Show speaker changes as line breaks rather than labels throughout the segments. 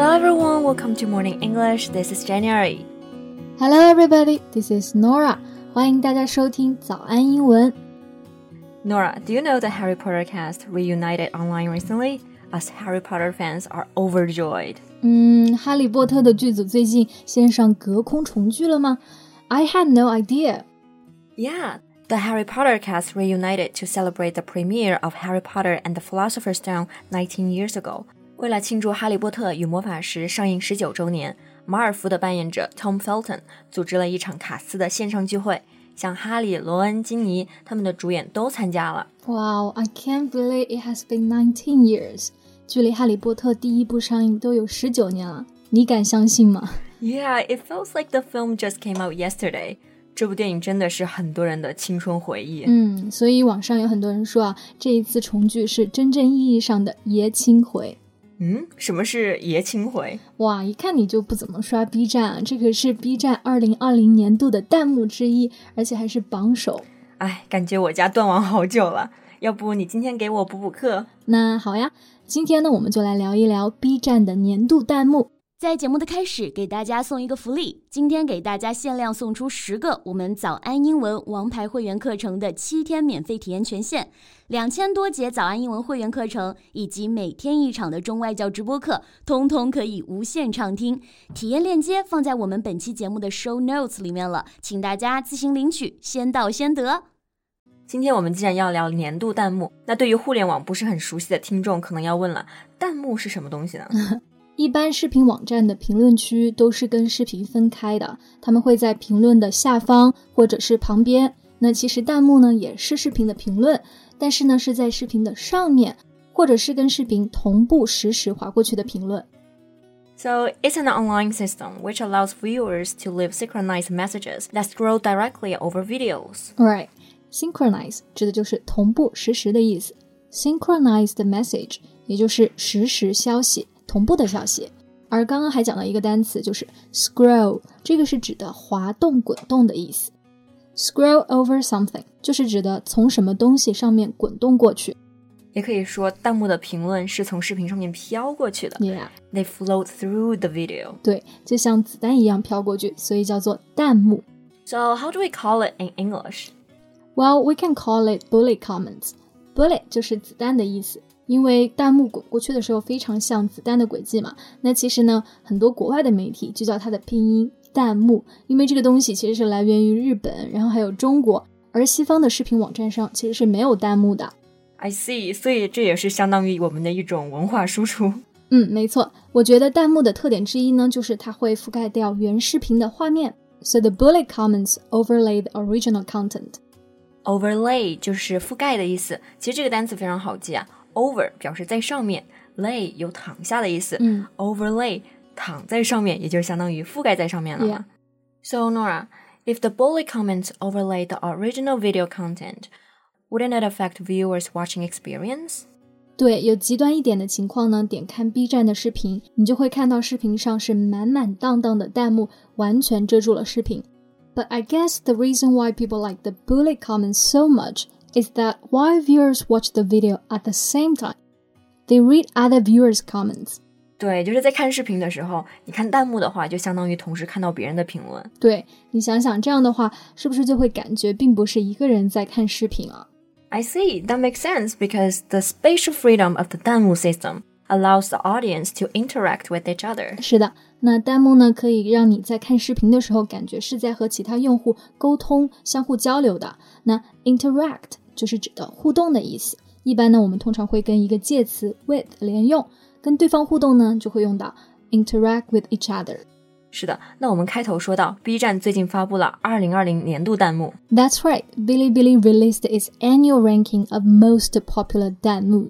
Hello everyone, welcome to Morning English. This is January.
Hello everybody, this is Nora. 欢迎大家收听早安英文。
Nora, do you know the Harry Potter cast reunited online recently? Us Harry Potter fans are overjoyed.
嗯，哈利波特的剧组最近线上隔空重聚了吗？I had no idea.
Yeah, the Harry Potter cast reunited to celebrate the premiere of Harry Potter and the Philosopher's Stone 19 years ago. 为了庆祝《哈利波特与魔法石》上映十九周年，马尔福的扮演者 Tom Felton 组织了一场卡斯的线上聚会，像哈利、罗恩、金妮他们的主演都参加了。
Wow, I can't believe it has been nineteen years. 距离《哈利波特》第一部上映都有十九年了，你敢相信吗
？Yeah, it feels like the film just came out yesterday. 这部电影真的是很多人的青春回忆。
嗯，所以网上有很多人说啊，这一次重聚是真正意义上的爷青回。
嗯，什么是爷青回？
哇，一看你就不怎么刷 B 站啊！这可是 B 站二零二零年度的弹幕之一，而且还是榜首。
哎，感觉我家断网好久了，要不你今天给我补补课？
那好呀，今天呢，我们就来聊一聊 B 站的年度弹幕。
在节目的开始，给大家送一个福利。今天给大家限量送出十个我们早安英文王牌会员课程的七天免费体验权限，两千多节早安英文会员课程以及每天一场的中外教直播课，通通可以无限畅听。体验链接放在我们本期节目的 show notes 里面了，请大家自行领取，先到先得。
今天我们既然要聊年度弹幕，那对于互联网不是很熟悉的听众，可能要问了：弹幕是什么东西呢？
一般视频网站的评论区都是跟视频分开的，他们会在评论的下方或者是旁边。那其实弹幕呢也是视频的评论，但是呢是在视频的上面，或者是跟视频同步实时划过去的评论。
So it's an online system which allows viewers to leave synchronized messages that scroll directly over videos.
Right, synchronize 指的就是同步实时的意思。Synchronized message 也就是实时消息。 同步的消息，而刚刚还讲到一个单词，就是 scroll，这个是指的滑动、滚动的意思。scroll over something 就是指的从什么东西上面滚动过去。
也可以说，弹幕的评论是从视频上面飘过去的。
Yeah，they
float through the video。
对，就像子弹一样飘过去，所以叫做弹幕。
So how do we call it in English?
Well, we can call it bullet comments. Bullet 就是子弹的意思。 因为弹幕滚过去的时候非常像子弹的轨迹嘛，那其实呢，很多国外的媒体就叫它的拼音弹幕，因为这个东西其实是来源于日本，然后还有中国，而西方的视频网站上其实是没有弹幕的。
I see，所以这也是相当于我们的一种文化输出。
嗯，没错，我觉得弹幕的特点之一呢，就是它会覆盖掉原视频的画面，so the bullet comments overlay the original content。
Overlay 就是覆盖的意思，其实这个单词非常好记啊。Over 表示在上面，lay 有躺下的意思。
嗯，
overlay 躺在上面，也就相当于覆盖在上面了嘛。
Yeah.
So Nora, if the bullet comments overlay the original video content, wouldn't it affect viewers' watching experience?
对，有极端一点的情况呢，点开 B 站的视频，你就会看到视频上是满满当当的弹幕，完全遮住了视频。But I guess the reason why people like the bullet comments so much is that while viewers watch the video at the same time, they read other viewers' comments.
对，就是在看视频的时候，你看弹幕的话，就相当于同时看到别人的评论。
对你想想，这样的话，是不是就会感觉并不是一个人在看视频啊？
I see, that makes sense because the spatial freedom of the 弹幕 system allows the audience to interact with each other.
是的，那弹幕呢，可以让你在看视频的时候，感觉是在和其他用户沟通、相互交流的。那 interact 就是指的互动的意思。一般呢，我们通常会跟一个介词 with 连用，跟对方互动呢，就会用到 interact with each other。
是的，那我们开头说到，B 站最近发布了2020年度弹幕。
That's right, Bilibili released its annual ranking of most popular 弹幕，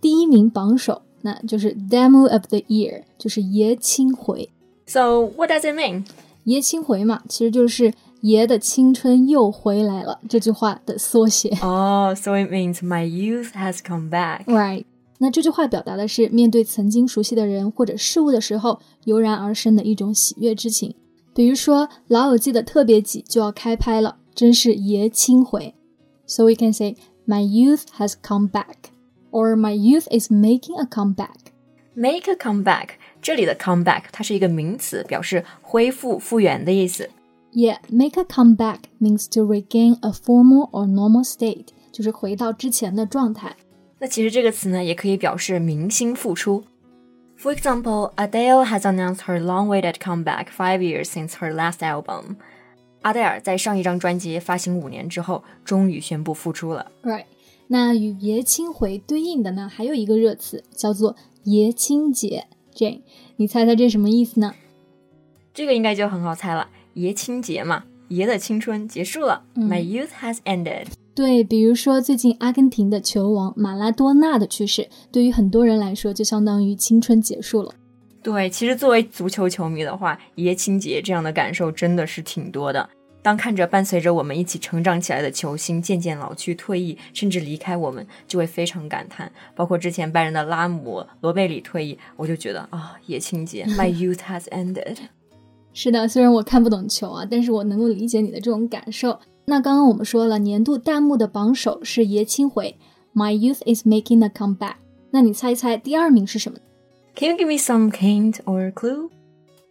第一名榜首，那就是 Demo of the Year，就是爷青回。
So what does it mean？
爷青回嘛，其实就是爷的青春又回来了这句话的缩写。
哦、oh,，so it means my youth has come back.
Right. 那这句话表达的是面对曾经熟悉的人或者事物的时候，油然而生的一种喜悦之情。比如说《老友记》的特别集就要开拍了，真是爷青回。So we can say my youth has come back, or my youth is making a comeback.
Make a comeback 这里的 come back 它是一个名词，表示恢复、复原的意思。
Yeah, make a comeback means to regain a formal or normal state，就是回到之前的状态。
那其实这个词呢，也可以表示明星复出。For example, Adele has announced her long-awaited comeback five years since her last album. 阿黛尔在上一张专辑发行五年之后，终于宣布复出了。
Right，那与爷青回对应的呢，还有一个热词叫做爷青姐。Jane，你猜猜这什么意思呢？
这个应该就很好猜了，爷青结嘛，爷的青春结束了。
嗯
My youth has ended.
对，比如说最近阿根廷的球王马拉多纳的去世，对于很多人来说就相当于青春结束了。
对，其实作为足球球迷的话，爷青结这样的感受真的是挺多的。当看着伴随着我们一起成长起来的球星渐渐老去、退役，甚至离开我们，就会非常感叹。包括之前拜仁的拉姆、罗贝里退役，我就觉得啊，爷青结，My youth has ended。
是的，虽然我看不懂球啊，但是我能够理解你的这种感受。那刚刚我们说了，年度弹幕的榜首是爷青回，My youth is making a comeback。那你猜一猜第二名是什么
Can you give me some hint or clue?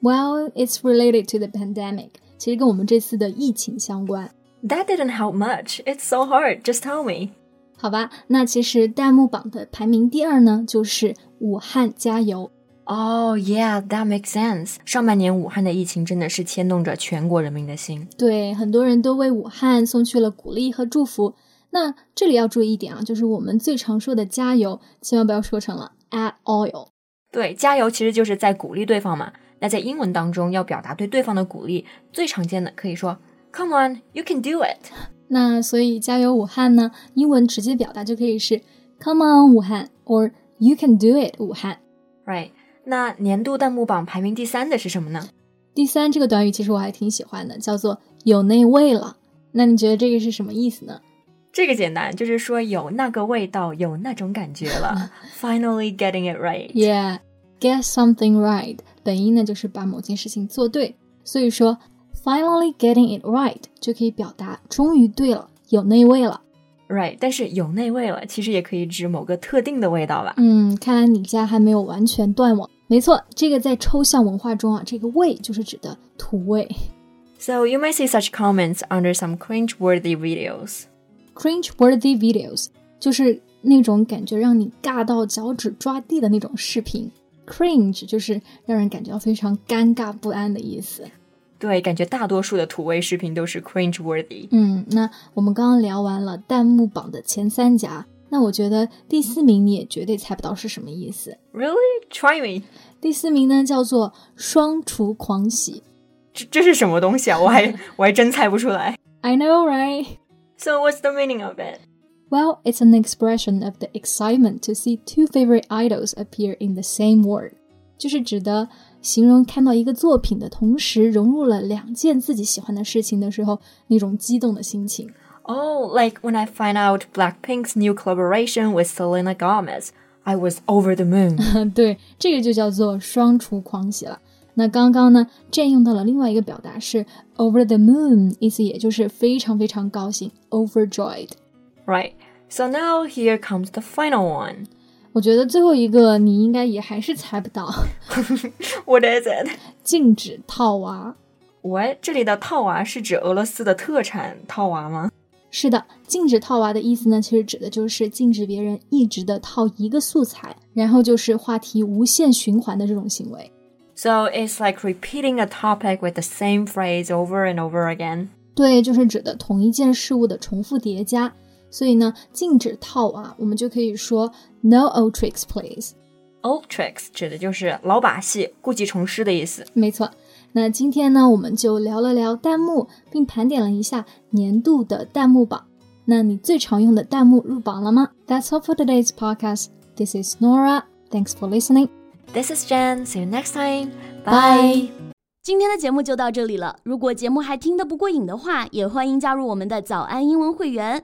？Well, it's related to the pandemic。其实跟我们这次的疫情相关。
That didn't help much. It's so hard. Just tell me.
好吧，那其实弹幕榜的排名第二呢，就是武汉加油。
Oh yeah, that makes sense. 上半年武汉的疫情真的是牵动着全国人民的心。
对，很多人都为武汉送去了鼓励和祝福。那这里要注意一点啊，就是我们最常说的加油，千万不要说成了 add oil。
对，加油其实就是在鼓励对方嘛。那在英文当中要表达对对方的鼓励，最常见的可以说 Come on, you can do it。
那所以加油武汉呢，英文直接表达就可以是 Come on 武汉，or You can do it 武汉。
Right？那年度弹幕榜排名第三的是什么呢？
第三这个短语其实我还挺喜欢的，叫做有那味了。那你觉得这个是什么意思呢？
这个简单，就是说有那个味道，有那种感觉了。Finally getting it right.
Yeah, get something right。本意呢就是把某件事情做对，所以说 finally getting it right 就可以表达终于对了，有那味了。
Right，但是有那味了，其实也可以指某个特定的味道吧。
嗯，看来你家还没有完全断网。没错，这个在抽象文化中啊，这个味就是指的土味。
So you might see such comments under some cringe-worthy videos.
Cringe-worthy videos 就是那种感觉让你尬到脚趾抓地的那种视频。Cringe 就是让人感觉到非常尴尬不安的意思。
对，感觉大多数的土味视频都是 cringe-worthy。
嗯，那我们刚刚聊完了弹幕榜的前三甲，那我觉得第四名你也绝对猜不到是什么意思。
Really? Try me.
第四名呢叫做双厨狂喜。
这这是什么东西啊？我还我还真猜不出来。
I know, right?
So what's the meaning of it?
Well, it's an expression of the excitement to see two favorite idols appear in the same word，就是指的形容看到一个作品的同时融入了两件自己喜欢的事情的时候那种激动的心情。
Oh, like when I find out Blackpink's new collaboration with Selena Gomez, I was over the moon.
对，这个就叫做双厨狂喜了。那刚刚呢，Jane 用到了另外一个表达是 over the moon，意思也就是非常非常高兴，overjoyed。
right. So now here comes the final one.
我觉得最后一个你应该也还是猜不到，
What is it?
禁止套娃。
What？这里的套娃是指俄罗斯的特产套娃吗？
是的，禁止套娃的意思呢，其实指的就是禁止别人一直的套一个素材，然后就是话题无限循环的这种行为。
So it's like repeating a topic with the same phrase over and over again.
对，就是指的同一件事物的重复叠加。所以呢，禁止套娃，我们就可以说 No old tricks, please。
Old tricks 指的就是老把戏、故技重施的意思。
没错。那今天呢，我们就聊了聊弹幕，并盘点了一下年度的弹幕榜。那你最常用的弹幕入榜了吗？That's all for today's podcast. This is Nora. Thanks for listening.
This is Jen. See you next time.
Bye.
今天的节目就到这里了。如果节目还听得不过瘾的话，也欢迎加入我们的早安英文会员。